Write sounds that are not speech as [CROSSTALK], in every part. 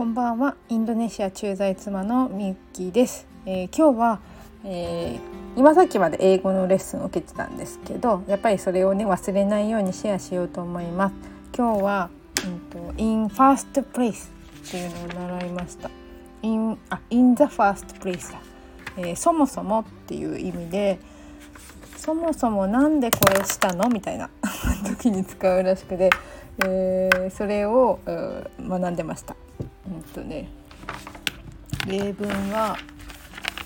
こんばんは。インドネシア駐在妻のみゆきです、えー、今日は、えー、今さっきまで英語のレッスンを受けてたんですけどやっぱりそれをね忘れないようにシェアしようと思います。今日は、うんと、in first place っていうのを習いました。in あ in the first place だ、えー、そもそもっていう意味でそもそもなんでこれしたの？みたいな [LAUGHS] 時に使うらしくて、えー、それを学んでました。んとね例文は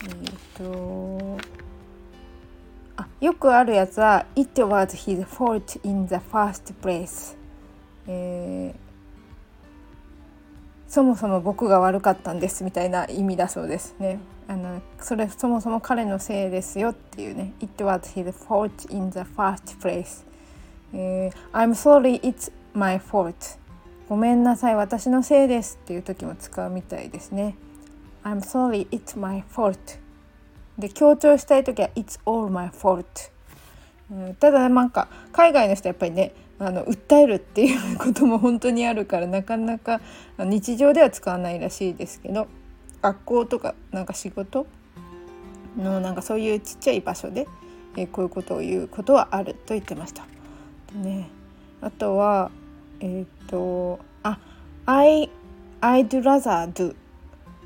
えっ、ー、とあよくあるやつは「It was his fault in the first place」えー、そもそも僕が悪かったんですみたいな意味だそうですね。あのそれそもそも彼のせいですよっていうね。It was his fault in the first place、えー。I'm sorry, it's my fault. ごめんなさい私のせいですっていう時も使うみたいですね。I'm sorry it's my fault. で強調したい時は It's all my fault. ただなんか海外の人やっぱりねあの訴えるっていうことも本当にあるからなかなか日常では使わないらしいですけど学校とかなんか仕事？のなんかそういうちっちゃい場所で、えこういうことを言うことはあると言ってました。でね、あとはえっ、ー、とあ I I'd rather do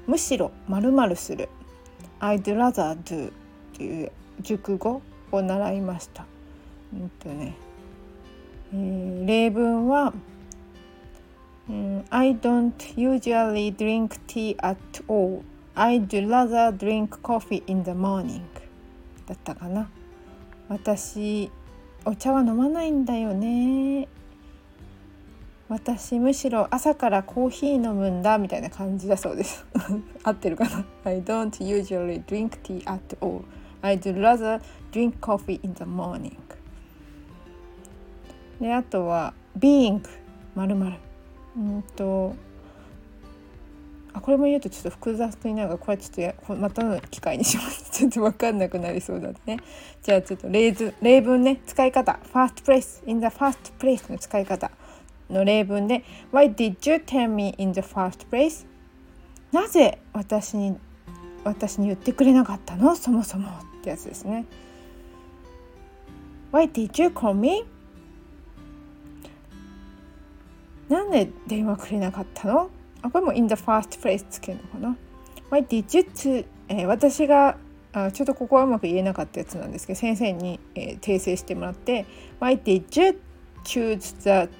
むしろまるまるする I'd rather do っていう熟語を習いました。うんとね、えー、例文は、うん、I don't usually drink tea at all. I'd rather drink coffee in the morning だったかな。私お茶は飲まないんだよね。私むしろ朝からコーヒー飲むんだみたいな感じだそうです。[LAUGHS] 合ってるかな？I don't usually drink tea at all. I'd rather drink coffee in the morning. であとは being まるまるうんとあこれも言うとちょっと複雑になるがこれちょっとまたの機会にします。ちょっと分かんなくなりそうだね。じゃあちょっと例図例文ね。使い方。First place in the first place の使い方。の例文で Why did you tell me in the first place? なぜ私に私に言ってくれなかったの？そもそもってやつですね。Why did you call me? なんで電話くれなかったの？あこれも in the first place つけるのかな？Why did you to、えー、私があちょっとここはうまく言えなかったやつなんですけど先生に、えー、訂正してもらって Why did you choose the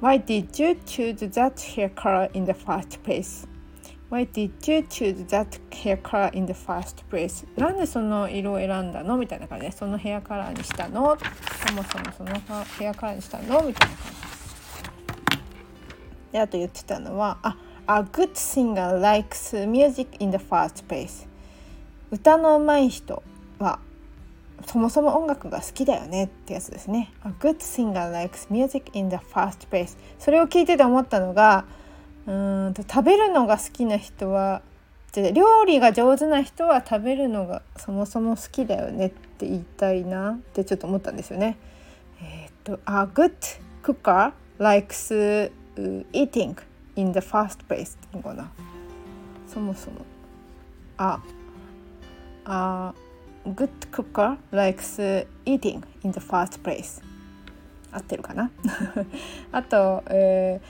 Why did you choose that hair color in the first place? Why did you choose that hair color in the first place? なんでその色を選んだのみたいな感じでそのヘアカラーにしたのそもそもそのヘアカラーにしたのみたいな感じであと言ってたのはあ A good singer likes music in the first place 歌の上手い人はそもそも音楽が好きだよねってやつですね。A good singer likes music in the first place それを聞いてて思ったのがうんと食べるのが好きな人は料理が上手な人は食べるのがそもそも好きだよねって言いたいなってちょっと思ったんですよね。えっ、と A good cooker likes eating in the first place っていうのかな。そもそも。あ、あ good cooker likes eating in the first place 合ってるかなあと、え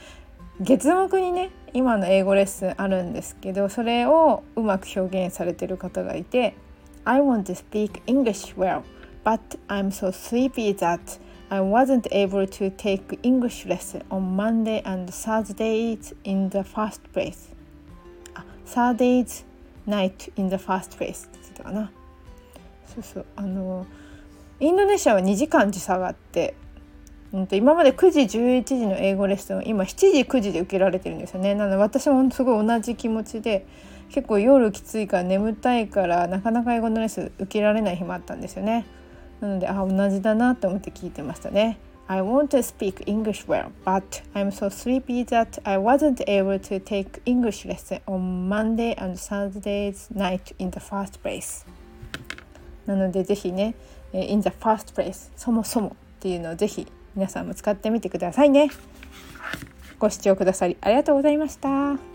ー、月目にね今の英語レッスンあるんですけどそれをうまく表現されてる方がいて [LAUGHS] I want to speak English well but I'm so sleepy that I wasn't able to take English lesson on Monday and Thursdays in the first place あ Thursdays night in the first place って言ってたかな そうそう。あのインドネシアは2時間時差があって、うん、と今まで9時11時の英語レッスンを今7時9時で受けられてるんですよね。なので私もすごい同じ気持ちで結構夜きついから眠たいからなかなか英語のレッスン受けられない日もあったんですよね。なのであ同じだなと思って聞いてましたね。I want to speak English well, but I'm so sleepy that I wasn't able to take English lesson on Monday and Thursday's night in the first place. なのでぜひね「in the first place」そもそもっていうのをぜひ皆さんも使ってみてくださいね。ご視聴くださりありがとうございました。